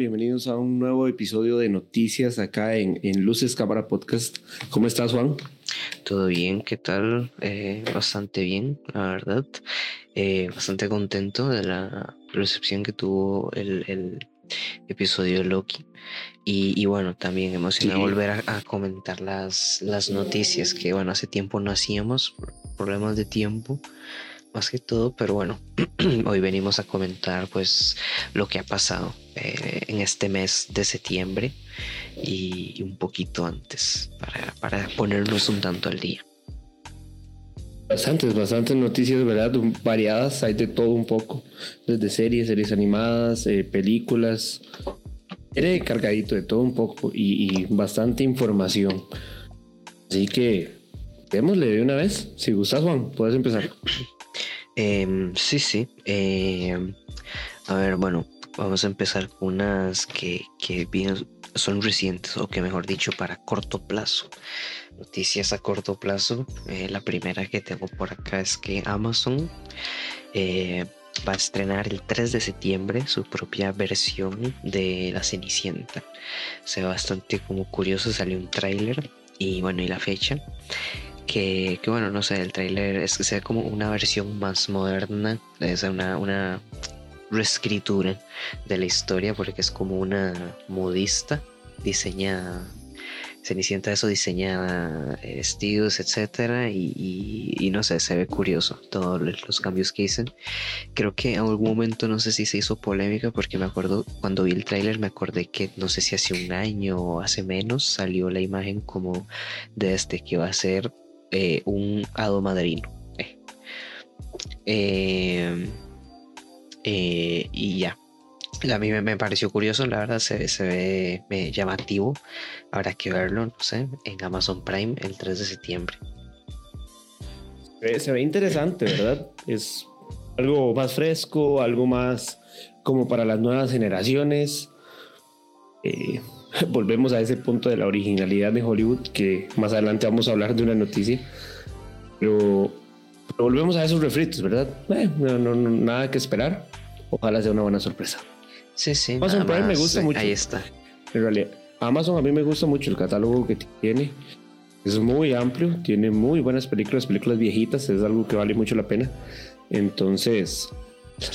Bienvenidos a un nuevo episodio de noticias acá en, en Luces Cámara Podcast. ¿Cómo estás, Juan? Todo bien, ¿qué tal? Eh, bastante bien, la verdad. Eh, bastante contento de la recepción que tuvo el, el episodio de Loki. Y, y bueno, también emocionado Sí. volver a, a comentar las, las noticias que, bueno, hace tiempo no hacíamos, problemas de tiempo, más que todo, pero bueno, hoy venimos a comentar pues lo que ha pasado eh, en este mes de septiembre y, un poquito antes para, para ponernos un tanto al día. Bastantes, bastantes noticias, ¿verdad? Variadas, hay de todo un poco. Desde series, series animadas, eh, películas. Tiene cargadito de todo un poco y, y bastante información. Así que, démosle de una vez. Si gustas, Juan, puedes empezar. Em, sí, sí. em, a ver, bueno, vamos a empezar con unas que, que bien son recientes, o que mejor dicho, para corto plazo. Noticias a corto plazo. eh, la primera que tengo por acá es que Amazon eh, va a estrenar el 3 de septiembre su propia versión de La Cenicienta. Se ve bastante como curioso, salió un tráiler y bueno, y la fecha que, que bueno, no sé, el tráiler es que sea como una versión más moderna, es una, una reescritura de la historia porque es como una modista diseñada, Cenicienta eso diseñada eh, vestidos, etcétera, y, y- y no sé, se ve curioso todos los cambios que hicieron. Creo que en algún momento no sé si se hizo polémica porque me acuerdo cuando vi el tráiler me acordé que no sé si hace un año o hace menos salió la imagen como de este que va a ser eh, un hado madrino. eh. Eh, eh, y ya. A mí me, pareció curioso, la verdad se, se ve llamativo. Habrá que verlo, no sé, en Amazon Prime el 3 de septiembre. Se ve interesante, ¿verdad? Es algo más fresco, algo más como para las nuevas generaciones. Eh, volvemos a ese punto de la originalidad de Hollywood, que más adelante vamos a hablar de una noticia. Pero, pero volvemos a esos refritos, ¿verdad? Eh, no, no- no- nada que esperar. Ojalá sea una buena sorpresa. Sí, sí. Amazon Prime me gusta mucho. Ahí está. En realidad, Amazon a mí me gusta mucho el catálogo que tiene. Es muy amplio, tiene muy buenas películas, películas viejitas, es algo que vale mucho la pena. Entonces,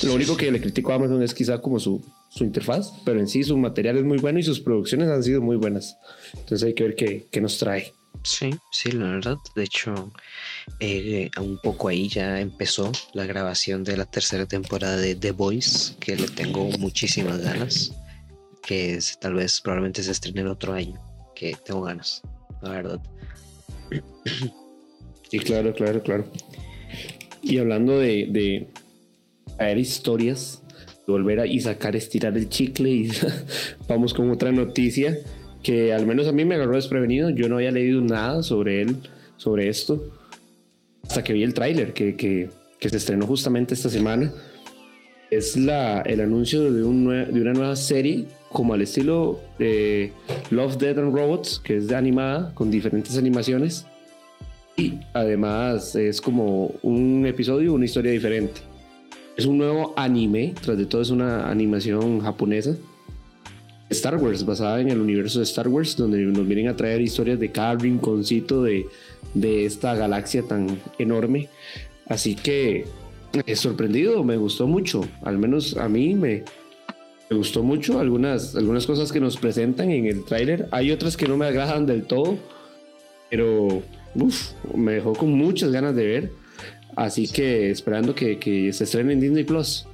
lo único que le critico a Amazon es quizá como su, su interfaz, pero en sí su material es muy bueno y sus producciones han sido muy buenas. Entonces hay que ver qué, qué nos trae. Sí, sí, la verdad. De hecho, eh, un poco ahí ya empezó la grabación de la tercera temporada de The Voice, que le tengo muchísimas ganas. Que es- tal vez probablemente se estrene el otro año, que tengo ganas, la verdad. Sí, claro, claro, claro. Y hablando de, de historias, volver a y sacar, estirar el chicle y vamos con otra noticia que al menos a mí me agarró desprevenido. Yo no había leído nada sobre él, sobre esto, hasta que vi el tráiler que, que, que se estrenó justamente esta semana. Es la, el anuncio de, un de una nueva serie como al estilo de Love, Dead and Robots, que es de animada con diferentes animaciones. Y además es como un episodio, una historia diferente. Es un nuevo anime, tras de todo es una animación japonesa. Star Wars, basada en el universo de Star Wars, donde nos vienen a traer historias de cada rinconcito de, esta galaxia tan enorme. Así que he sorprendido, me gustó mucho. Al menos a mí me, me gustó mucho algunas, algunas cosas que nos presentan en el tráiler. Hay otras que no me agradan del todo, pero uf, me dejó con muchas ganas de ver. Así que esperando que, se estrene en Disney Plus.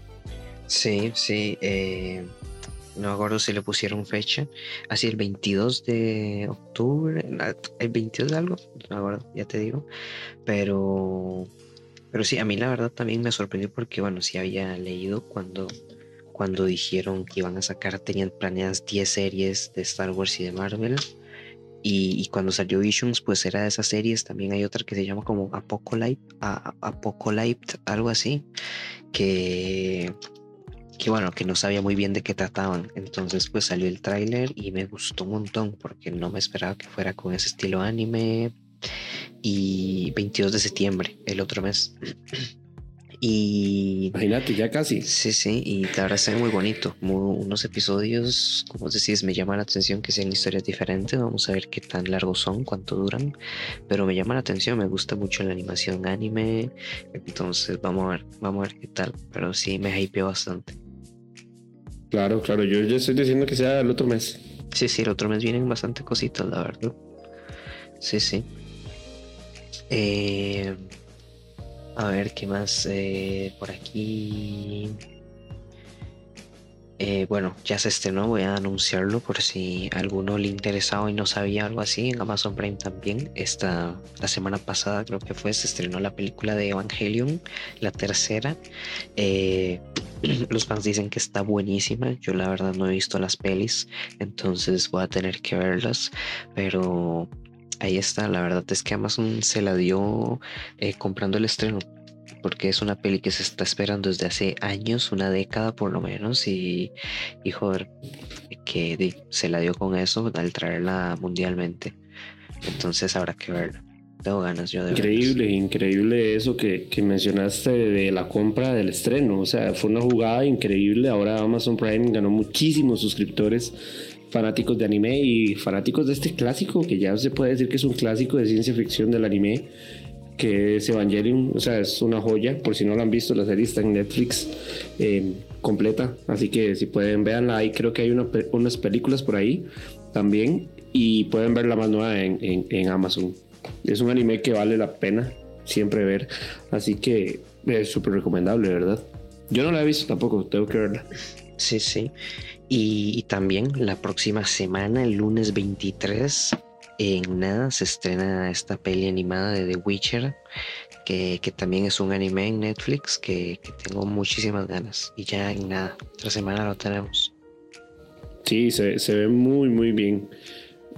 Sí, sí. eh, no acuerdo si le pusieron fecha. Así el 22 de octubre. El 22 de algo. No acuerdo, ya te digo. Pero. Pero sí, a mí la verdad también me sorprendió porque, bueno, sí había leído cuando, cuando dijeron que iban a sacar, tenían planeadas 10 series de Star Wars y de Marvel. Y, cuando salió Visions, pues era de esas series. También hay otra que se llama como Apocalypse, Apocalypse, algo así. Que, que bueno, que no sabía muy bien de qué trataban. Entonces pues salió el tráiler y me gustó un montón porque no me esperaba que fuera con ese estilo anime. Y 22 de septiembre, el otro mes. Y. Imagínate, ya casi. Sí, sí, y la verdad está muy bonito. unos episodios, como decís, me llama la atención que sean historias diferentes. Vamos a ver qué tan largos son, cuánto duran. Pero me llama la atención, me gusta mucho la animación anime. Entonces, vamos a ver, vamos a ver qué tal. Pero sí, me hypeó bastante. Claro, claro, yo, yo estoy diciendo que sea el otro mes. Sí, sí, el otro mes vienen bastante cositas, la verdad. Sí, sí. Eh, a ver, ¿qué más? Eh, por aquí. Eh, bueno, ya se estrenó, voy a anunciarlo por si alguno le interesaba y no sabía algo así. En Amazon Prime también. Esta, la semana pasada creo que fue, se estrenó la película de Evangelion, la tercera. los fans dicen que está buenísima. Yo la verdad no he visto las pelis, entonces voy a tener que verlas. Pero ahí está, la verdad es que Amazon se la dio eh, comprando el estreno, porque es una peli que se está esperando desde hace años, una década por lo menos, y, joder, que se la dio con eso al traerla mundialmente. Entonces habrá que verla. Tengo ganas yo de Increíble, increíble eso que, mencionaste de la compra del estreno. O sea, fue una jugada increíble. Ahora Amazon Prime ganó muchísimos suscriptores fanáticos de anime y fanáticos de este clásico, que ya se puede decir que es un clásico de ciencia ficción del anime, que es Evangelion, o sea, es una joya, por si no lo han visto, la serie está en Netflix eh, completa, así que si pueden verla, ahí creo que hay unas películas por ahí también, y pueden ver la más nueva en, en Amazon. Es un anime que vale la pena siempre ver, así que es súper recomendable, ¿verdad? Yo no la he visto tampoco, tengo que verla. Sí, sí. Y, también la próxima semana, el lunes 23, en nada se estrena esta peli animada de The Witcher, que, también es un anime en Netflix que, tengo muchísimas ganas. Y ya en nada, otra semana lo tenemos. Sí, se, ve muy, muy bien.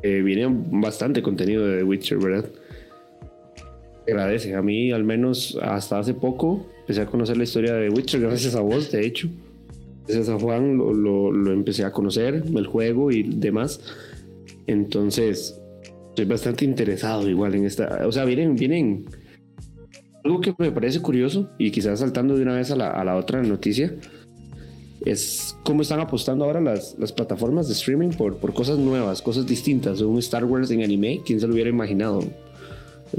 Eh, viene bastante contenido de The Witcher, ¿verdad? Agradece. A mí, al menos hasta hace poco, empecé a conocer la historia de The Witcher gracias a vos, de hecho. Gracias a Juan lo, empecé a conocer, el juego y demás. Entonces, estoy bastante interesado igual en esta. O sea, vienen, vienen. Algo que me parece curioso y quizás saltando de una vez a la, otra noticia es cómo están apostando ahora las, las plataformas de streaming por, por cosas nuevas, cosas distintas. Un Star Wars en anime, ¿quién se lo hubiera imaginado?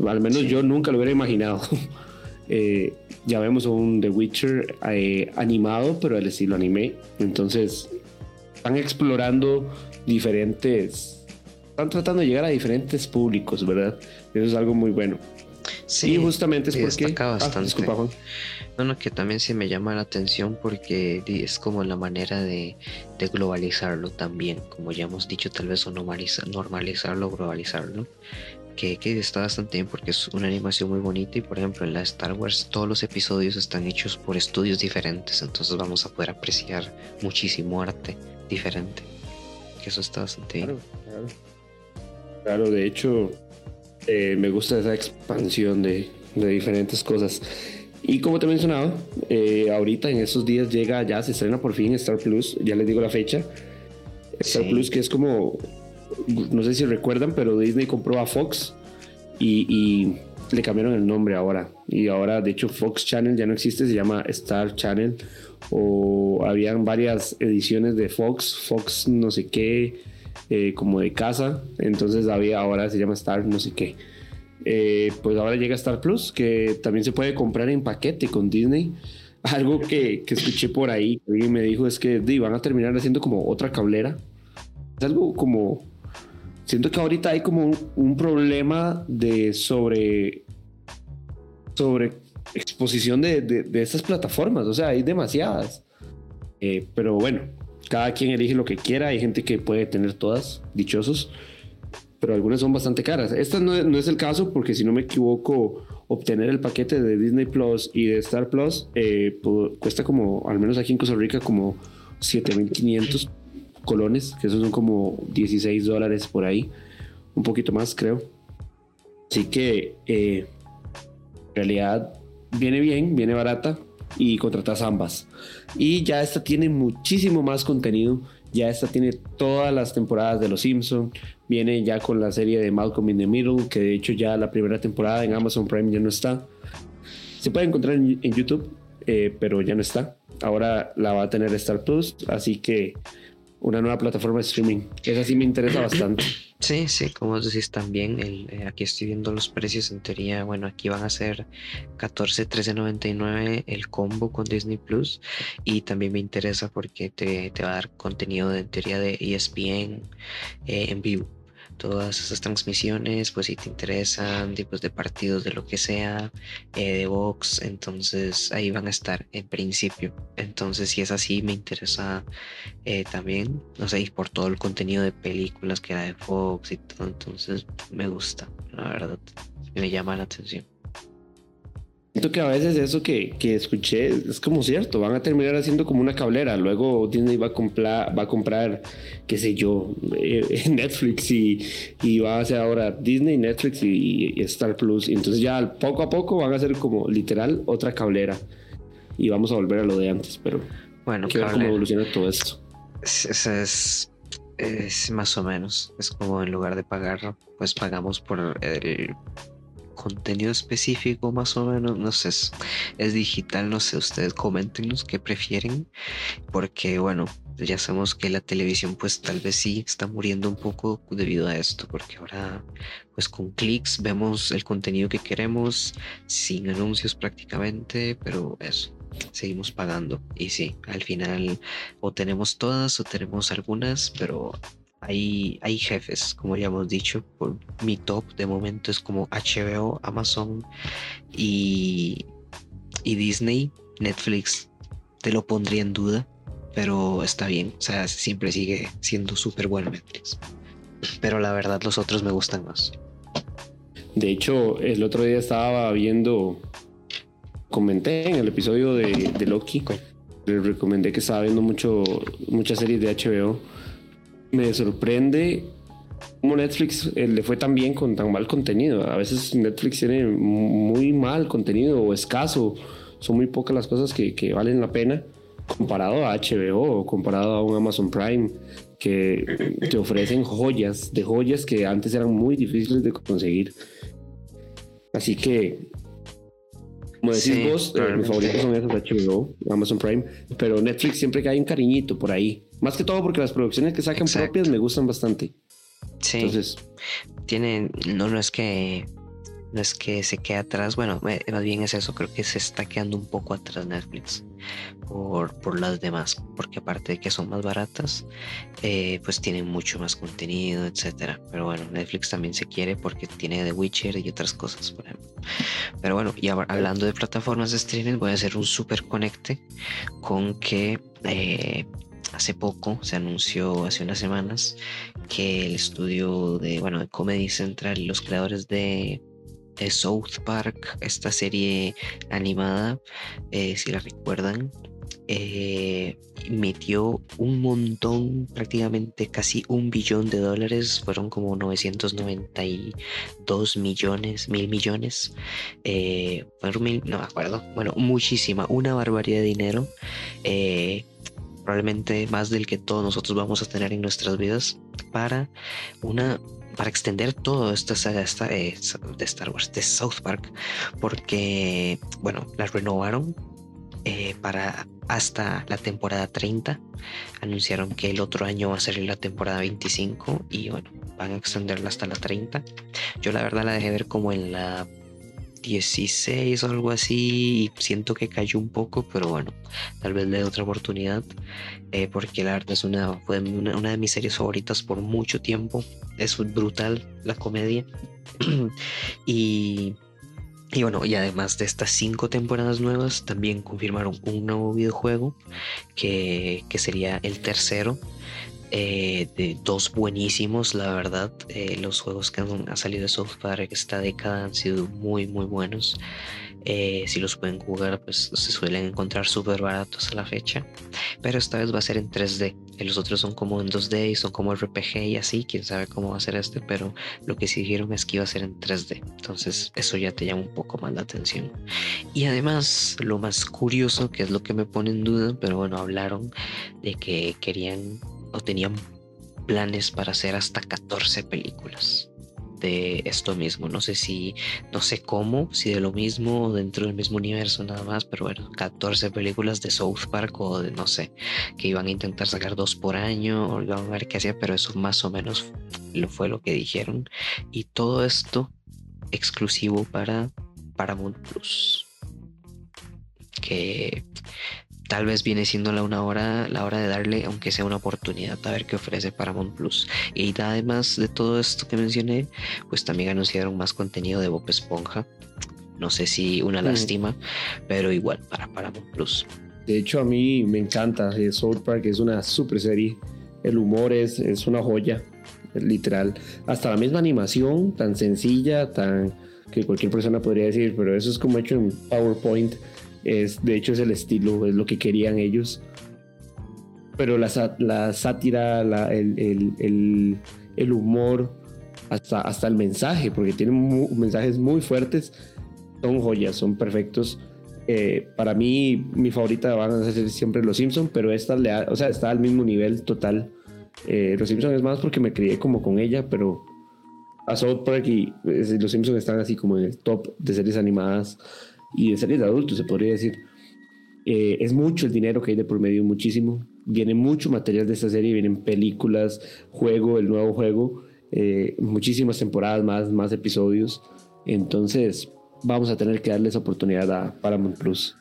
Al menos yo nunca lo hubiera imaginado. Eh, ya vemos un The Witcher eh, animado, pero al estilo anime. Entonces, están explorando diferentes. Están tratando de llegar a diferentes públicos, ¿verdad? Eso es algo muy bueno. Sí, justamente es porque. Ah, bastante. No, no, que también sí me llama la atención porque es como la manera de, de globalizarlo también, como ya hemos dicho, tal vez o normalizarlo, globalizarlo que, está bastante bien porque es una animación muy bonita y por ejemplo en la Star Wars todos los episodios están hechos por estudios diferentes, entonces vamos a poder apreciar muchísimo arte diferente. Que eso está bastante bien. Claro, claro. de hecho eh, me gusta esa expansión de, diferentes cosas. Y como te mencionaba, eh, ahorita en estos días llega, ya se estrena por fin Star Plus, ya les digo la fecha. Star Plus que es como no sé si recuerdan, pero Disney compró a Fox y, le cambiaron el nombre ahora. Y ahora, de hecho, Fox Channel ya no existe, se llama Star Channel. O habían varias ediciones de Fox, Fox no sé qué, eh, como de casa. Entonces había ahora se llama Star no sé qué. Eh, pues ahora llega Star Plus, que también se puede comprar en paquete con Disney. Algo que, que escuché por ahí, alguien me dijo es que van a terminar haciendo como otra cablera. Es algo como siento que ahorita hay como un, problema de sobre sobre exposición de, de, estas plataformas, o sea, hay demasiadas. Eh, pero bueno, cada quien elige lo que quiera, hay gente que puede tener todas, dichosos, pero algunas son bastante caras. Esta no, es el caso porque si no me equivoco, obtener el paquete de Disney Plus y de Star Plus eh, cuesta como, al menos aquí en Costa Rica, como 7500 colones, que esos son como 16 dólares por ahí, un poquito más creo. Así que eh, en realidad viene bien, viene barata y contratas ambas. Y ya esta tiene muchísimo más contenido. Ya esta tiene todas las temporadas de Los Simpson. Viene ya con la serie de Malcolm in the Middle, que de hecho ya la primera temporada en Amazon Prime ya no está. Se puede encontrar en, YouTube. eh, pero ya no está. Ahora la va a tener Star Plus, así que una nueva plataforma de streaming. Esa sí me interesa bastante. Sí, sí, como decís también, el, eh, aquí estoy viendo los precios en teoría, bueno, aquí van a ser 14, 13.99 el combo con Disney Plus y también me interesa porque te, te va a dar contenido de, en teoría de ESPN eh, en vivo todas esas transmisiones, pues si te interesan, tipos de partidos, de lo que sea, eh, de box, entonces ahí van a estar en principio. Entonces si es así, me interesa eh, también, no sé, por todo el contenido de películas que era de Fox y todo, entonces me gusta, la verdad, me llama la atención. Siento que a veces eso que, que, escuché es como cierto, van a terminar haciendo como una cablera, luego Disney va a comprar, va a comprar qué sé yo, eh, Netflix y, y, va a hacer ahora Disney, Netflix y, Star Plus, y entonces ya poco a poco van a hacer como literal otra cablera. Y vamos a volver a lo de antes, pero bueno, que ver cómo evoluciona todo esto. Es, es, es más o menos, es como en lugar de pagar, pues pagamos por el contenido específico más o menos, no sé, es, digital, no sé, ustedes coméntenos qué prefieren, porque bueno, ya sabemos que la televisión pues tal vez sí está muriendo un poco debido a esto, porque ahora pues con clics vemos el contenido que queremos, sin anuncios prácticamente, pero eso. Seguimos pagando y sí, al final o tenemos todas o tenemos algunas, pero hay, hay jefes, como ya hemos dicho. Por mi top de momento es como HBO, Amazon y, y Disney. Netflix te lo pondría en duda, pero está bien. O sea, siempre sigue siendo súper bueno Netflix. Pero la verdad, los otros me gustan más. De hecho, el otro día estaba viendo, comenté en el episodio de, de Loki, le recomendé que estaba viendo mucho, muchas series de HBO me sorprende cómo Netflix eh, le fue tan bien con tan mal contenido. A veces Netflix tiene muy mal contenido o escaso. Son muy pocas las cosas que, que valen la pena comparado a HBO o comparado a un Amazon Prime que te ofrecen joyas de joyas que antes eran muy difíciles de conseguir. Así que como decís vos, eh, mis favoritos son esos HBO, Amazon Prime, pero Netflix siempre hay un cariñito por ahí. Más que todo porque las producciones que sacan propias me gustan bastante. Sí. Entonces, tienen, no, no es que no es que se quede atrás, bueno, más bien es eso, creo que se está quedando un poco atrás Netflix por, por las demás, porque aparte de que son más baratas, eh, pues tienen mucho más contenido, etcétera. Pero bueno, Netflix también se quiere porque tiene The Witcher y otras cosas, por ejemplo. Pero bueno, y hablando de plataformas de streaming, voy a hacer un super conecte con que eh, hace poco se anunció hace unas semanas que el estudio de bueno de Comedy Central los creadores de South Park, esta serie animada, eh, si la recuerdan, eh, metió un montón, prácticamente casi un billón de dólares, fueron como 992 millones, mil millones, eh, mil, no me acuerdo, bueno, muchísima, una barbaridad de dinero, probablemente más del que todos nosotros vamos a tener en nuestras vidas, para una para extender todo esta saga eh, de Star Wars, de South Park, porque, bueno, la renovaron eh, para hasta la temporada 30. Anunciaron que el otro año va a ser la temporada 25 y bueno, van a extenderla hasta la 30. Yo la verdad la dejé ver como en la 16 o algo así y siento que cayó un poco, pero bueno, tal vez le dé otra oportunidad eh, porque la verdad es una, fue una, de mis series favoritas por mucho tiempo. Es brutal la comedia y, y bueno, y además de estas cinco temporadas nuevas, también confirmaron un nuevo videojuego que, que sería el tercero eh, de dos buenísimos, la verdad. Eh, los juegos que han, salido de South Park esta década han sido muy, muy buenos. Eh, si los pueden jugar, pues se suelen encontrar súper baratos a la fecha. Pero esta vez va a ser en 3D. Los otros son como en 2D y son como RPG y así. Quién sabe cómo va a ser este, pero lo que sí dijeron es que iba a ser en 3D. Entonces, eso ya te llama un poco más la atención. Y además, lo más curioso, que es lo que me pone en duda, pero bueno, hablaron de que querían o tenían planes para hacer hasta 14 películas de esto mismo. No sé si, no sé cómo, si de lo mismo dentro del mismo universo nada más, pero bueno, 14 películas de South Park o de no sé, que iban a intentar sacar dos por año o iban a ver qué hacía, pero eso más o menos lo fue lo que dijeron. Y todo esto exclusivo para Paramount Plus. Que tal vez viene siendo la una hora, la hora de darle, aunque sea una oportunidad, a ver qué ofrece Paramount Plus. Y además de todo esto que mencioné, pues también anunciaron más contenido de Bob Esponja. No sé si una mm. lástima, pero igual para Paramount Plus. De hecho, a mí me encanta eh, South Park, es una super serie. El humor es, es una joya, literal. Hasta la misma animación, tan sencilla, tan que cualquier persona podría decir, pero eso es como hecho en PowerPoint es, de hecho, es el estilo, es lo que querían ellos. Pero la, la sátira, el, el, humor, hasta, hasta el mensaje, porque tienen mensajes muy fuertes, son joyas, son perfectos. Eh, para mí, mi favorita van a ser siempre Los Simpsons, pero esta o sea, está al mismo nivel total. Eh, los Simpsons es más porque me crié como con ella, pero a South Park y eh, Los Simpsons están así como en el top de series animadas y de series de adultos, se podría decir. Eh, es mucho el dinero que hay de por medio, muchísimo. Viene mucho material de esta serie, vienen películas, juego, el nuevo juego, eh, muchísimas temporadas más, más episodios. Entonces, vamos a tener que darle esa oportunidad a Paramount Plus.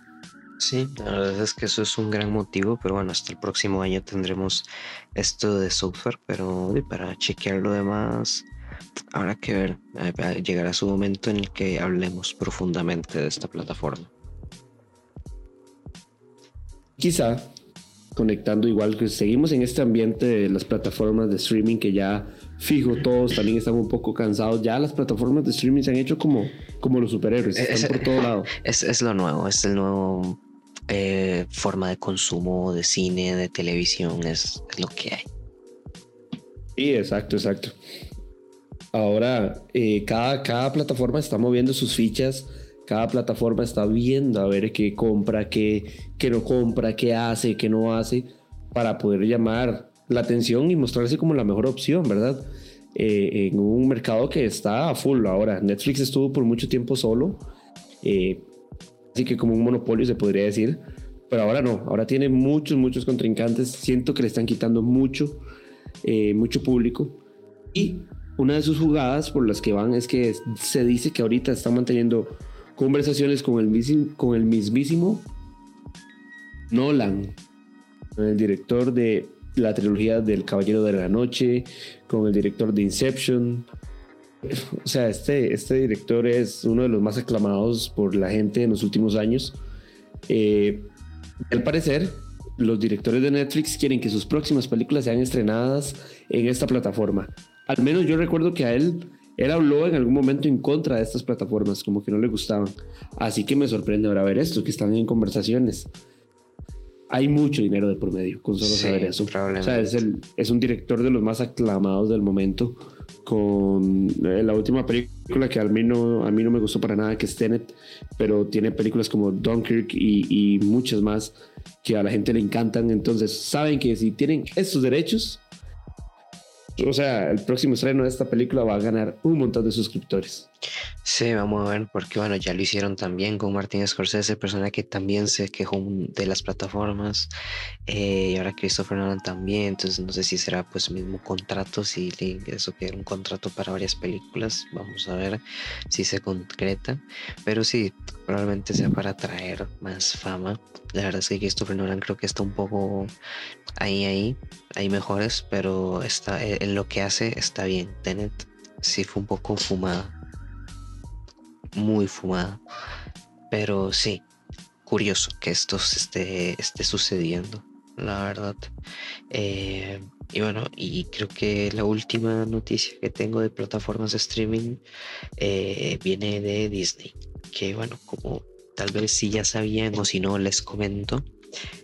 Sí, la verdad es que eso es un gran motivo, pero bueno, hasta el próximo año tendremos esto de software, pero para chequear lo demás, habrá que ver, eh, llegará su momento en el que hablemos profundamente de esta plataforma. Quizá, conectando igual que seguimos en este ambiente de las plataformas de streaming que ya fijo todos también están un poco cansados. Ya las plataformas de streaming se han hecho como, como los superhéroes, están por todo lado. Es, es lo nuevo, es el nuevo eh, forma de consumo de cine, de televisión, es, es lo que hay. Sí, exacto, exacto. Ahora, eh, cada, cada plataforma está moviendo sus fichas, cada plataforma está viendo a ver qué compra, qué, qué no compra, qué hace, qué no hace, para poder llamar la atención y mostrarse como la mejor opción, ¿verdad? Eh, en un mercado que está a full ahora. Netflix estuvo por mucho tiempo solo, eh, así que como un monopolio se podría decir, pero ahora no, ahora tiene muchos, muchos contrincantes, siento que le están quitando mucho, mucho público y una de sus jugadas por las que van es que se dice que ahorita están manteniendo conversaciones con el, con mismísimo Nolan, el director de la trilogía del Caballero de la Noche, con el director de Inception. O sea, este, este director es uno de los más aclamados por la gente en los últimos años. Eh, al parecer, los directores de Netflix quieren que sus próximas películas sean estrenadas en esta plataforma. Al menos yo recuerdo que a él, él habló en algún momento en contra de estas plataformas, como que no le gustaban. Así que me sorprende ahora ver esto, que están en conversaciones. Hay mucho dinero de por medio con solo saber eso. O sea, es, el, es un director de los más aclamados del momento con eh, la última película que a mí, no, a mí no me gustó para nada, que es Tenet, pero tiene películas como Dunkirk y, y muchas más que a la gente le encantan. Entonces, saben que si tienen estos derechos, o sea, el próximo estreno de esta película va a ganar un montón de suscriptores. Sí, vamos a ver, porque bueno, ya lo hicieron también con Martin Scorsese, persona que también se quejó de las plataformas, eh, y ahora Christopher Nolan también, entonces no sé si será pues mismo contrato, si eso que un contrato para varias películas, vamos a ver si se concreta, pero sí, probablemente sea para traer más fama. La verdad es que Christopher Nolan creo que está un poco ahí, ahí, hay mejores, pero está, eh, en lo que hace está bien. Tenet sí fue un poco fumada muy fumada. Pero sí, curioso que esto esté, esté sucediendo, la verdad. Eh, y bueno, y creo que la última noticia que tengo de plataformas de streaming eh, viene de Disney. Que bueno, como tal vez si ya sabían o si no les comento,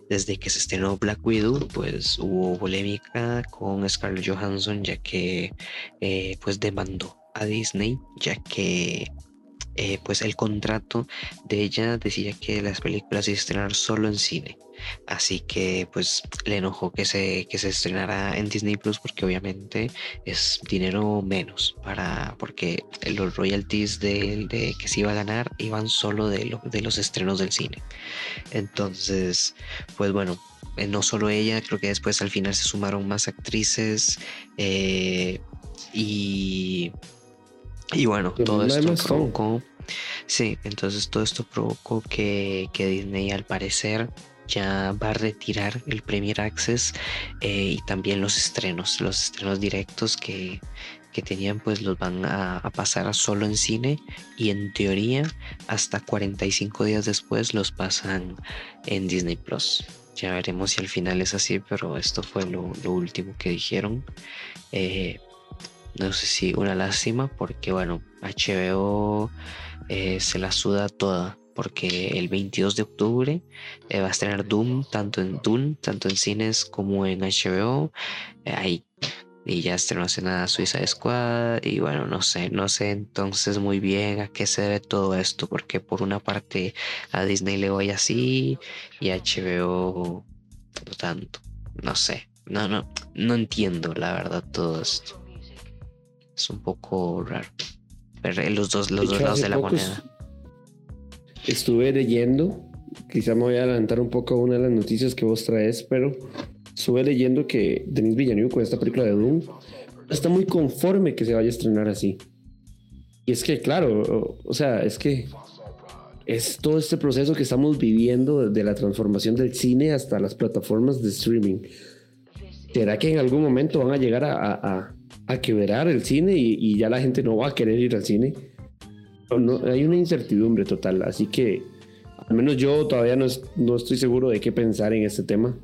desde que se estrenó Black Widow, pues hubo polémica con Scarlett Johansson ya que eh, pues demandó a Disney ya que eh, pues el contrato de ella decía que las películas se estrenar solo en cine. Así que pues le enojó que se, que se estrenara en Disney Plus porque obviamente es dinero menos para porque los royalties de, de que se iba a ganar iban solo de, lo, de los estrenos del cine. Entonces, pues bueno, eh, no solo ella, creo que después al final se sumaron más actrices eh, y, y bueno, todo esto provocó... Sí, entonces todo esto provocó que, que Disney al parecer ya va a retirar el Premier Access eh, y también los estrenos, los estrenos directos que, que tenían pues los van a, pasar solo en cine y en teoría hasta 45 días después los pasan en Disney Plus. Ya veremos si al final es así, pero esto fue lo, lo último que dijeron. Eh, no sé si una lástima porque bueno, HBO eh, se la suda toda porque el 22 de octubre eh, va a estrenar Doom, tanto en Doom, tanto en cines como en HBO. Eh, ahí y ya estrenó hace nada Suiza Squad y bueno, no sé, no sé entonces muy bien a qué se debe todo esto, porque por una parte a Disney le voy así y a HBO no tanto, no sé, no, no, no entiendo la verdad todo esto. Es un poco raro. Pero los dos, los dos lados de la moneda estuve leyendo, quizá me voy a adelantar un poco a una de las noticias que vos traes, pero estuve leyendo que Denis Villeneuve con esta película de Doom está muy conforme que se vaya a estrenar así. Y es que, claro, o, o sea, es que es todo este proceso que estamos viviendo de la transformación del cine hasta las plataformas de streaming. ¿Será que en algún momento van a llegar a, a, a quebrar el cine y, y, ya la gente no va a querer ir al cine? no, hay una incertidumbre total, así que al menos yo todavía no, es, no estoy seguro de qué pensar en este tema.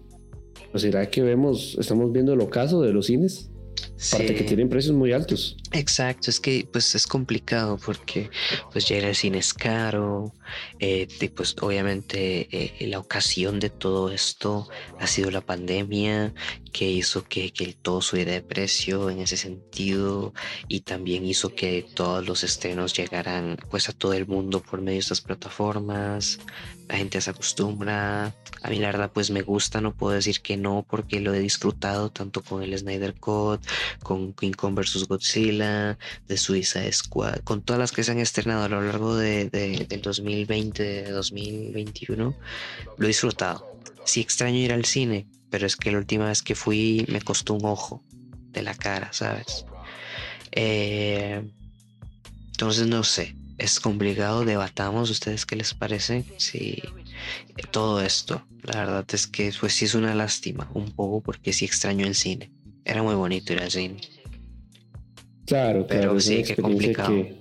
¿O será que vemos, estamos viendo el ocaso de los cines? Sí. Aparte que tienen precios muy altos. Exacto, es que pues es complicado porque pues ya el cine es caro, eh, y pues obviamente eh, la ocasión de todo esto ha sido la pandemia que hizo que, que todo subiera de precio en ese sentido y también hizo que todos los estrenos llegaran pues a todo el mundo por medio de estas plataformas, la gente se acostumbra, a mí la verdad pues me gusta, no puedo decir que no porque lo he disfrutado tanto con el Snyder Cut, con King Kong vs. Godzilla, de Suiza Squad, con todas las que se han estrenado a lo largo de, de, del 2020, de 2021, lo he disfrutado. Sí extraño ir al cine, pero es que la última vez que fui me costó un ojo de la cara, ¿sabes? Eh, entonces no sé, es complicado, debatamos, ¿ustedes qué les parece? Sí, todo esto, la verdad es que pues sí es una lástima, un poco, porque sí extraño el cine. Era muy bonito ir al cine. Claro, pero claro, sí, qué complicado. Que,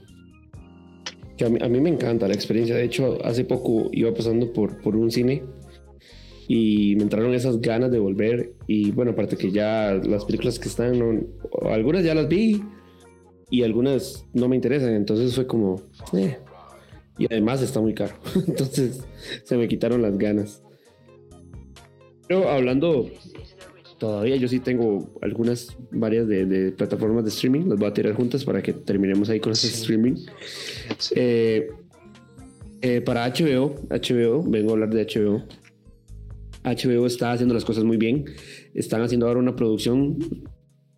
que a, mí, a, mí, me encanta la experiencia. De hecho, hace poco iba pasando por, por un cine y me entraron esas ganas de volver. Y bueno, aparte que ya las películas que están, no, algunas ya las vi y algunas no me interesan. Entonces fue como, eh. y además está muy caro. entonces se me quitaron las ganas. Pero hablando todavía yo sí tengo algunas, varias de, de, plataformas de streaming, las voy a tirar juntas para que terminemos ahí con ese sí. streaming. Sí. Eh, eh, para HBO, HBO, vengo a hablar de HBO. HBO está haciendo las cosas muy bien. Están haciendo ahora una producción,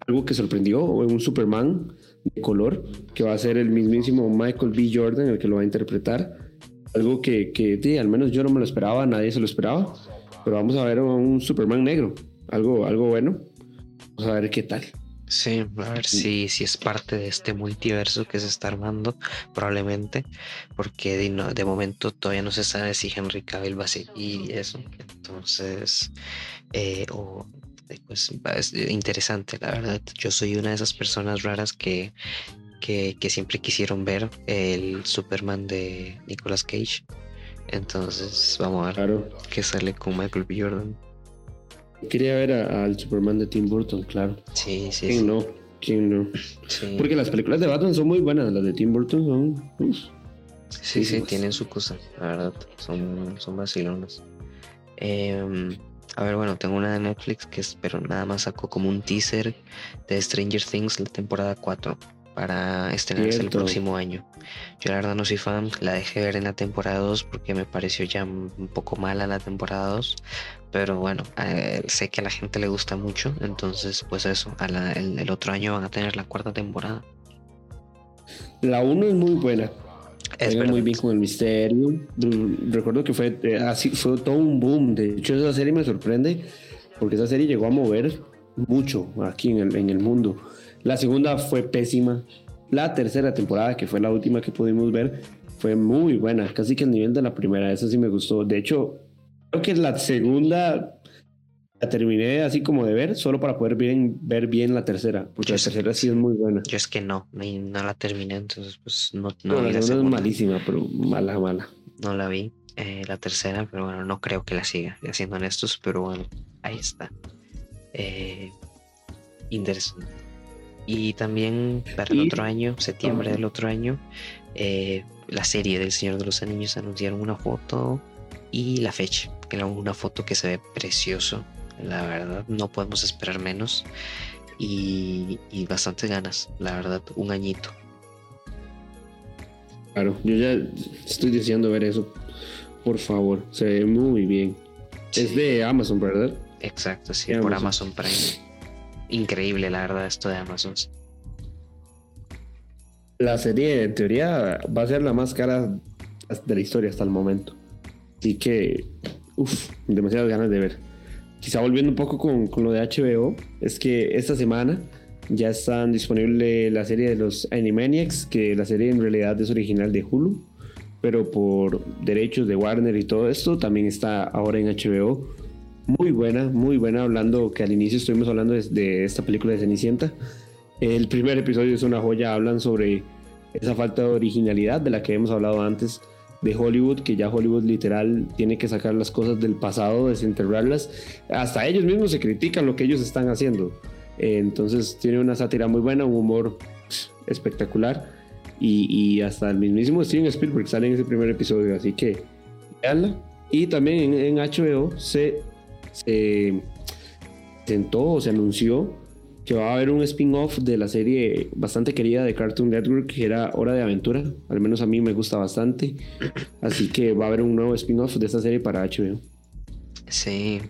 algo que sorprendió, un Superman de color, que va a ser el mismísimo Michael B. Jordan el que lo va a interpretar. Algo que, que al menos yo no me lo esperaba, nadie se lo esperaba. Pero vamos a ver un Superman negro algo, algo bueno. Vamos a ver qué tal. Sí, a ver si, si es parte de este multiverso que se está armando, probablemente, porque de, no, de momento todavía no se sabe si Henry Cavill va a seguir y eso. Entonces, eh, o, pues es interesante, la verdad. Yo soy una de esas personas raras que, que, que siempre quisieron ver el Superman de Nicolas Cage. Entonces, vamos a ver claro. qué sale con Michael B. Jordan. Quería ver al Superman de Tim Burton, claro. Sí, sí. ¿Quién sí. no? ¿Quién no? Sí. Porque las películas de Batman son muy buenas, las de Tim Burton son. Uf, sí, sí, tienen su cosa, la verdad. Son, son vacilonas. Eh, a ver, bueno, tengo una de Netflix que es, pero nada más sacó como un teaser de Stranger Things, la temporada 4. Para estrenarse el próximo año. Yo la verdad no soy fan, la dejé ver en la temporada 2 porque me pareció ya un poco mala la temporada 2, pero bueno, eh, sé que a la gente le gusta mucho, entonces pues eso, el, otro año van a tener la cuarta temporada. La 1 es muy buena. Es muy bien con el misterio. Recuerdo que fue eh, así, fue todo un boom. De hecho, esa serie me sorprende porque esa serie llegó a mover mucho aquí en el, en el mundo. La segunda fue pésima. La tercera temporada, que fue la última que pudimos ver, fue muy buena, casi que el nivel de la primera. Esa sí me gustó. De hecho, creo que la segunda la terminé así como de ver, solo para poder bien, ver bien la tercera, porque la tercera sí es muy buena. Yo es que no, no, la terminé, entonces pues no, no, la, segunda es malísima, pero mala, mala. No la vi, eh, la tercera, pero bueno, no creo que la siga, siendo honestos, pero bueno, ahí está. Eh, interesante. Y también para el otro año, septiembre del otro año, eh, la serie del Señor de los Anillos anunciaron una foto y la fecha. Era una foto que se ve precioso, la verdad, no podemos esperar menos. Y, y bastante ganas, la verdad, un añito. Claro, yo ya estoy deseando ver eso. Por favor, se ve muy bien. Es de Amazon, ¿verdad? Exacto, sí, por Amazon Prime increíble, la verdad, esto de Amazon. La serie, en teoría, va a ser la más cara de la historia hasta el momento. Así que, uff, demasiadas ganas de ver. Quizá volviendo un poco con, lo de HBO, es que esta semana ya están disponible la serie de los Animaniacs, que la serie en realidad es original de Hulu, pero por derechos de Warner y todo esto, también está ahora en HBO muy buena, muy buena, hablando que al inicio estuvimos hablando de, esta película de Cenicienta. El primer episodio es una joya, hablan sobre esa falta de originalidad de la que hemos hablado antes de Hollywood, que ya Hollywood literal tiene que sacar las cosas del pasado, desenterrarlas. Hasta ellos mismos se critican lo que ellos están haciendo. entonces tiene una sátira muy buena, un humor espectacular. Y, hasta el mismísimo Steven Spielberg sale en ese primer episodio, así que veanla. Y también en, en HBO se se tentó o se anunció que va a haber un spin-off de la serie bastante querida de Cartoon Network que era Hora de Aventura. Al menos a mí me gusta bastante. Así que va a haber un nuevo spin-off de esta serie para HBO. Sí,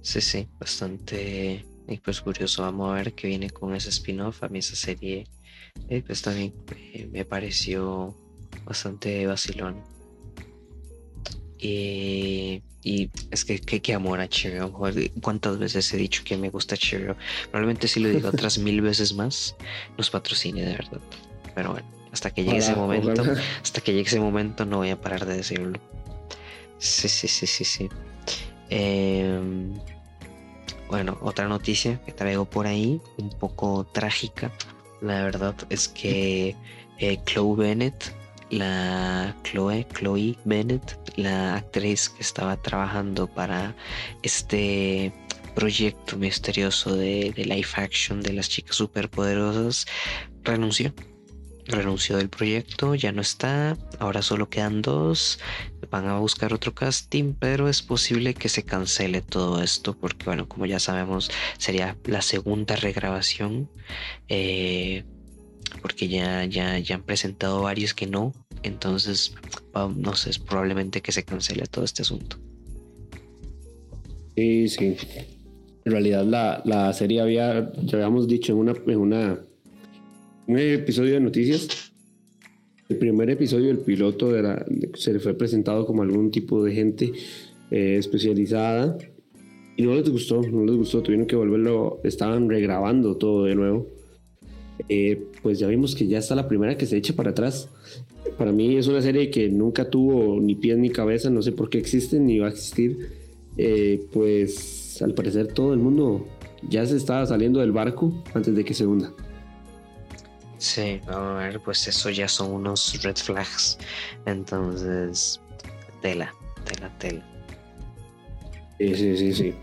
sí, sí, bastante pues curioso. Vamos a ver qué viene con ese spin-off. A mí esa serie eh, pues también me pareció bastante vacilón. Y y es que qué amor a Cheerio. ¿Cuántas veces he dicho que me gusta Cheerio? Probablemente si lo digo otras mil veces más, nos patrocine de verdad. Pero bueno, hasta que llegue ese momento, hasta que llegue ese momento no voy a parar de decirlo. Sí, sí, sí, sí, sí. Em, bueno, otra noticia que traigo por ahí, un poco trágica. La verdad es que eh, Chloe Bennett la Chloe, Chloe Bennett, la actriz que estaba trabajando para este proyecto misterioso de, live action de las chicas superpoderosas, renunció. Renunció del proyecto, ya no está, ahora solo quedan dos, van a buscar otro casting, pero es posible que se cancele todo esto porque, bueno, como ya sabemos, sería la segunda regrabación. Eh, porque ya, ya, ya han presentado varios que no. Entonces, no sé, es probablemente que se cancele todo este asunto. Sí, sí. En realidad la, la serie había, ya habíamos dicho en una, en una un episodio de noticias. El primer episodio, el piloto, de la, se le fue presentado como algún tipo de gente eh, especializada y no les gustó, no les gustó, tuvieron que volverlo, estaban regrabando todo de nuevo eh, pues ya vimos que ya está la primera que se echa para atrás. Para mí es una serie que nunca tuvo ni pies ni cabeza, no sé por qué existe ni va a existir. Eh, pues al parecer todo el mundo ya se estaba saliendo del barco antes de que se hunda. Sí, vamos a ver, pues eso ya son unos red flags. Entonces, tela, tela, tela. Sí, sí, sí, sí.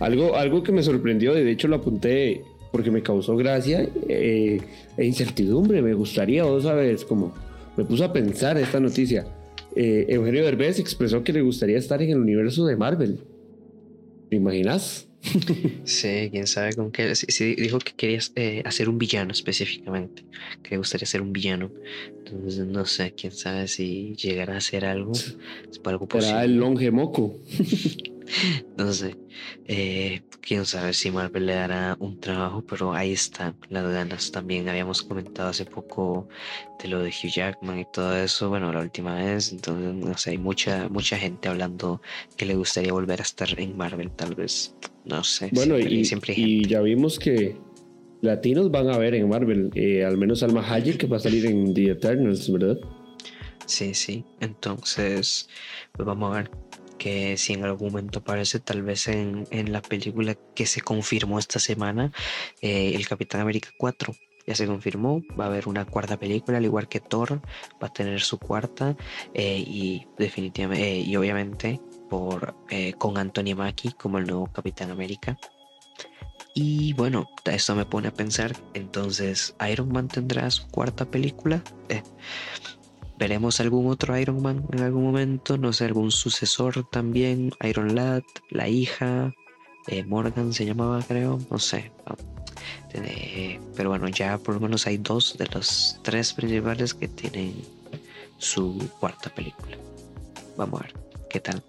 Algo, algo que me sorprendió, de hecho lo apunté porque me causó gracia eh, e incertidumbre. Me gustaría, vos sabes, como me puso a pensar esta noticia. Eh, Eugenio Derbez expresó que le gustaría estar en el universo de Marvel. ¿Te imaginas? Sí, quién sabe con qué. Sí, dijo que querías eh, hacer un villano específicamente. Que le gustaría ser un villano. Entonces, no sé, quién sabe si llegará a hacer algo. Para algo posible. el longe moco. no sé. Eh, quién sabe si Marvel le dará un trabajo, pero ahí están las ganas. También habíamos comentado hace poco de lo de Hugh Jackman y todo eso. Bueno, la última vez. Entonces, no sé, hay mucha, mucha gente hablando que le gustaría volver a estar en Marvel, tal vez. No sé. Bueno, y, siempre y ya vimos que latinos van a ver en Marvel, eh, al menos Alma Hayek que va a salir en The Eternals, ¿verdad? Sí, sí. Entonces, pues vamos a ver que si en algún momento aparece, tal vez en, la película que se confirmó esta semana, eh, el Capitán América 4. Ya se confirmó, va a haber una cuarta película, al igual que Thor, va a tener su cuarta eh, y definitivamente, y obviamente por, eh, con Anthony Mackie como el nuevo Capitán América. Y bueno, esto me pone a pensar, entonces, ¿Iron Man tendrá su cuarta película? ¿Veremos algún otro Iron Man en algún momento? No sé, algún sucesor también, Iron Lad, la hija, eh, Morgan se llamaba creo, no sé. pero bueno, ya por lo menos hay dos de los tres principales que tienen su cuarta película. Vamos a ver qué tal.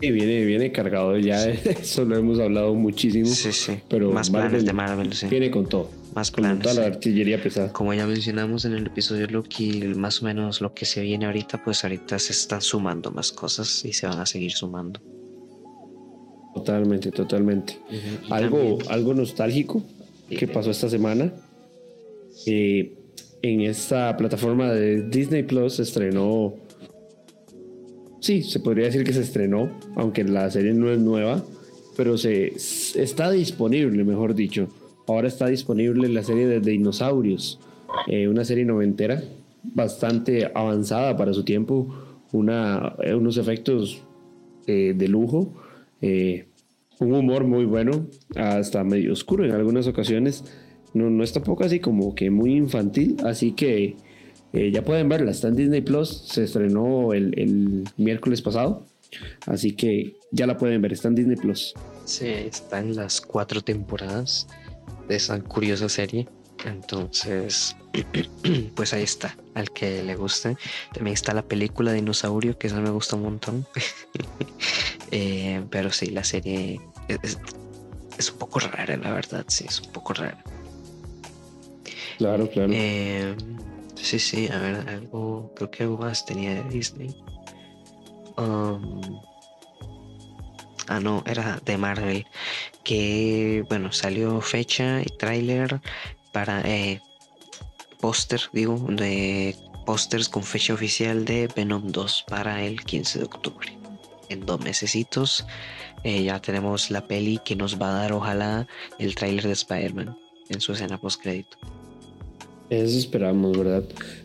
Sí, viene, viene cargado ya, eso lo hemos hablado muchísimo. Sí, sí. Pero más planes de Marvel, sí. Viene con todo. Más planes. Con toda la artillería pesada. Como ya mencionamos en el episodio Loki, más o menos lo que se viene ahorita, pues ahorita se están sumando más cosas y se van a seguir sumando. Totalmente, totalmente. algo, algo nostálgico que pasó esta semana. Eh, en esta plataforma de Disney Plus se estrenó sí, se podría decir que se estrenó, aunque la serie no es nueva, pero se está disponible, mejor dicho. Ahora está disponible la serie de dinosaurios, eh, una serie noventera bastante avanzada para su tiempo, eh, unos efectos eh, de lujo, un humor muy bueno, hasta medio oscuro en algunas ocasiones. No, no está poco así como que muy infantil, así que ya pueden verla, está en Disney Plus, se estrenó el, miércoles pasado, así que ya la pueden ver, está en Disney Plus. Sí, está las cuatro temporadas de esa curiosa serie. Entonces, pues ahí está, al que le guste. También está la película de Dinosaurio, que esa me gusta un montón. Eh, pero sí, la serie es, un poco rara, la verdad, sí, es un poco rara. Claro, claro. Eh, Sí, sí, a ver, algo, creo que algo más tenía de Disney. Um, ah, no, era de Marvel. Que, bueno, salió fecha y tráiler para eh, póster, digo, de pósters con fecha oficial de Venom 2 para el 15 de octubre. En dos mesecitos eh, ya tenemos la peli que nos va a dar, ojalá, el tráiler de Spider-Man en su escena post crédito. Eso esperamos, ¿verdad?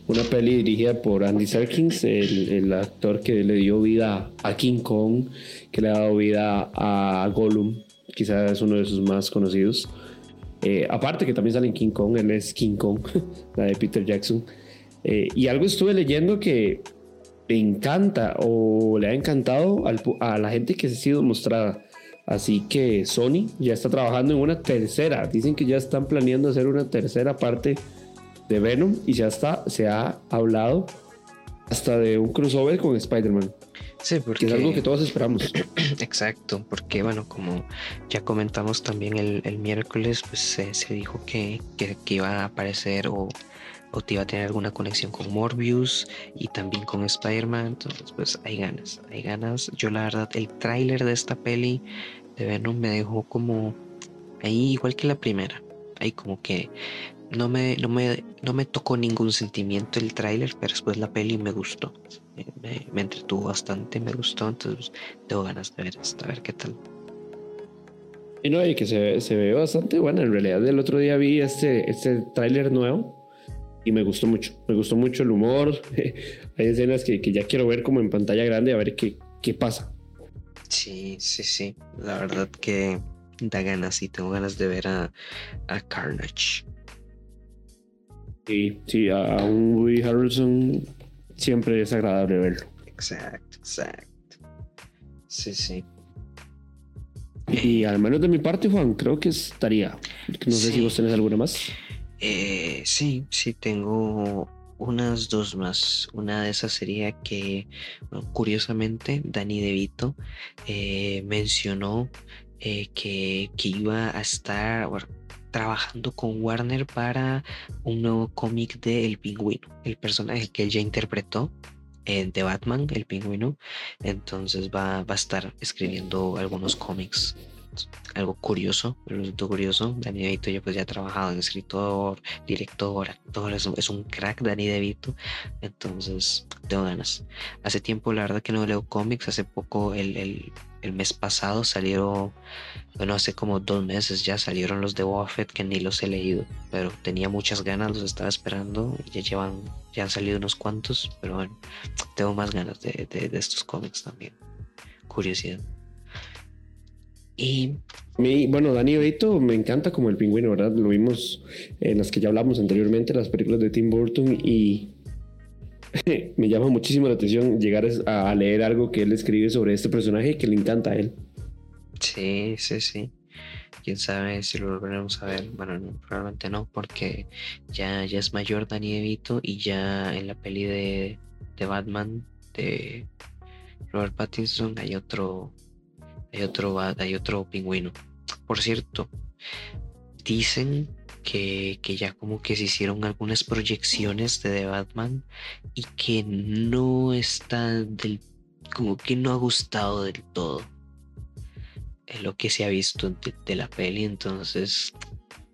Una peli dirigida por Andy Serkins, el, actor que le dio vida a King Kong, que le ha dado vida a Gollum, quizás es uno de sus más conocidos. Eh, aparte que también sale en King Kong, él es King Kong, la de Peter Jackson. Eh, y algo estuve leyendo que le encanta o le ha encantado a la gente que ha sido mostrada. Así que Sony ya está trabajando en una tercera. Dicen que ya están planeando hacer una tercera parte de Venom y ya está, se ha hablado hasta de un crossover con Spider-Man. Sí, porque es algo que todos esperamos. Exacto, porque bueno, como ya comentamos también el, miércoles, pues se, dijo que, que, iba a aparecer o, o te iba a tener alguna conexión con Morbius y también con Spider-Man. Entonces, pues hay ganas, hay ganas. Yo la verdad, el tráiler de esta peli de Venom me dejó como ahí igual que la primera. Ahí como que no me, no me, no me tocó ningún sentimiento el tráiler, pero después la peli me gustó. Me, entretuvo bastante, me gustó, entonces tengo ganas de ver esto, a ver qué tal. Y no, y que se, se ve bastante bueno. En realidad, el otro día vi este, este tráiler nuevo y me gustó mucho. Me gustó mucho el humor. Hay escenas que, que, ya quiero ver como en pantalla grande a ver qué, qué pasa. Sí, sí, sí. La verdad que da ganas y tengo ganas de ver a, a Carnage. Sí, sí, a, un Woody Harrelson siempre es agradable verlo. Exacto, exacto. Sí, sí. Y al menos de mi parte, Juan, creo que estaría. No sé si vos tenés alguna más. Eh, sí, sí, tengo unas dos más. Una de esas sería que, curiosamente, Danny DeVito eh, mencionó eh, que, que, iba a estar trabajando con Warner para un nuevo cómic de El Pingüino, el personaje que él ya interpretó de Batman, el pingüino. Entonces va, a estar escribiendo algunos cómics algo curioso, resultó curioso. Dani DeVito ya pues ya ha trabajado en escritor, director, actor, es, un crack Dani DeVito, entonces tengo ganas. Hace tiempo la verdad que no leo cómics, hace poco el, el, el mes pasado salieron, bueno hace como dos meses ya salieron los de Buffett que ni los he leído, pero tenía muchas ganas, los estaba esperando y ya llevan, ya han salido unos cuantos, pero bueno, tengo más ganas de, estos cómics también. Curiosidad. Y bueno, Dani Beito me encanta como el pingüino, ¿verdad? Lo vimos en las que ya hablamos anteriormente, las películas de Tim Burton, y me llama muchísimo la atención llegar a leer algo que él escribe sobre este personaje que le encanta a él. Sí, sí, sí. Quién sabe si lo volveremos a ver. Bueno, probablemente no, porque ya, ya es mayor Dani DeVito y ya en la peli de, de Batman de Robert Pattinson hay otro hay otro, hay otro pingüino. Por cierto, dicen que, ya como que se hicieron algunas proyecciones de The Batman y que no está del, como que no ha gustado del todo. Es lo que se ha visto de, la peli, entonces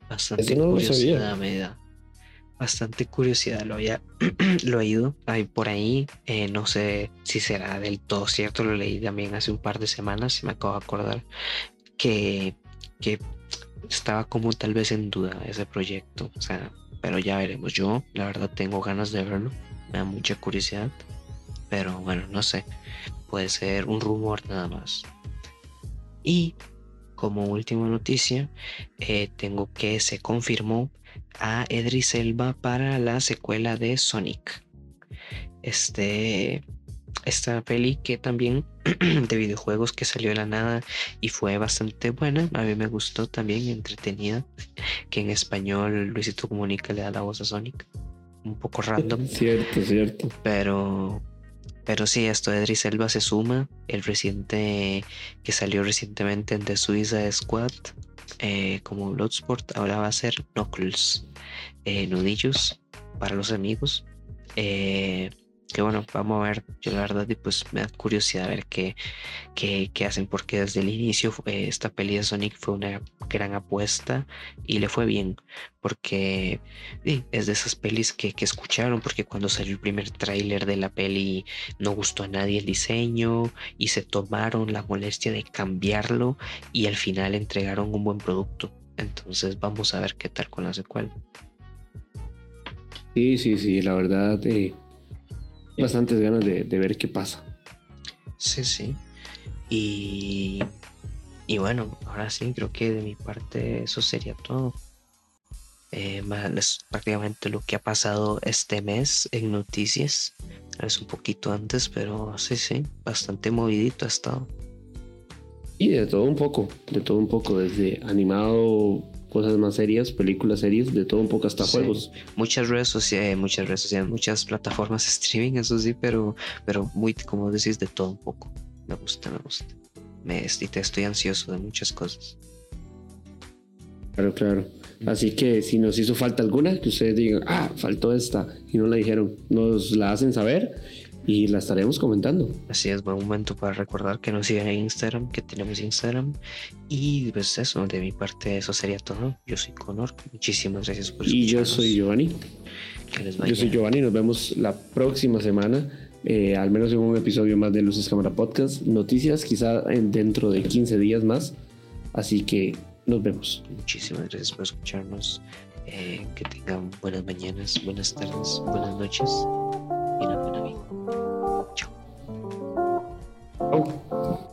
bastante curiosidad me da bastante curiosidad. Lo había lo ahí por ahí. Eh, no sé si será del todo cierto. Lo leí también hace un par de semanas. Si me acabo de acordar que, que estaba como tal vez en duda ese proyecto. O sea, pero ya veremos. Yo, la verdad, tengo ganas de verlo. Me da mucha curiosidad. Pero bueno, no sé. Puede ser un rumor nada más. Y como última noticia, eh, tengo que se confirmó a Edris Elba para la secuela de Sonic. Este, esta peli que también de videojuegos que salió de la nada y fue bastante buena. A mí me gustó también, entretenida. Que en español Luisito Comunica le da la voz a Sonic. Un poco random. Cierto, cierto. Pero, pero sí, esto de Edris Elba se suma. El reciente que salió recientemente en The Suicide Squad eh, como Bloodsport, ahora va a ser Knuckles, eh, nudillos para los amigos. Eh, que bueno, vamos a ver, yo la verdad pues me da curiosidad ver qué, qué, hacen, porque desde el inicio eh, esta peli de Sonic fue una gran apuesta y le fue bien, porque es de esas pelis que, que, escucharon, porque cuando salió el primer tráiler de la peli no gustó a nadie el diseño y se tomaron la molestia de cambiarlo y al final entregaron un buen producto. Entonces vamos a ver qué tal con la secuela. Sí, sí, sí, la verdad, eh, bastantes ganas de, ver qué pasa. Sí, sí. Y, y bueno, ahora sí, creo que de mi parte eso sería todo. Eh, es prácticamente lo que ha pasado este mes en noticias. Es un poquito antes, pero sí, sí, bastante movidito ha estado. Y de todo un poco, de todo un poco, desde animado, cosas más serias, películas, series, de todo un poco hasta juegos. Muchas redes sociales, muchas redes sociales, muchas plataformas streaming, eso sí, pero, pero muy, como decís, de todo un poco. Me gusta, me gusta. Me, estoy ansioso de muchas cosas. Claro, claro. Así que si nos hizo falta alguna, que ustedes digan, ah, faltó esta, y no la dijeron, nos la hacen saber y la estaremos comentando. Así es, buen momento para recordar que nos sigan en Instagram, que tenemos Instagram. Y pues eso, de mi parte eso sería todo. Yo soy Conor, muchísimas gracias por Y yo soy Giovanni. Yo soy Giovanni, nos vemos la próxima semana. Eh, al menos en un episodio más de Luces Cámara Podcast. Noticias quizá en, dentro de 15 días más. Así que nos vemos. Muchísimas gracias por escucharnos. Eh, que tengan buenas mañanas, buenas tardes, buenas noches y una buena. Oh.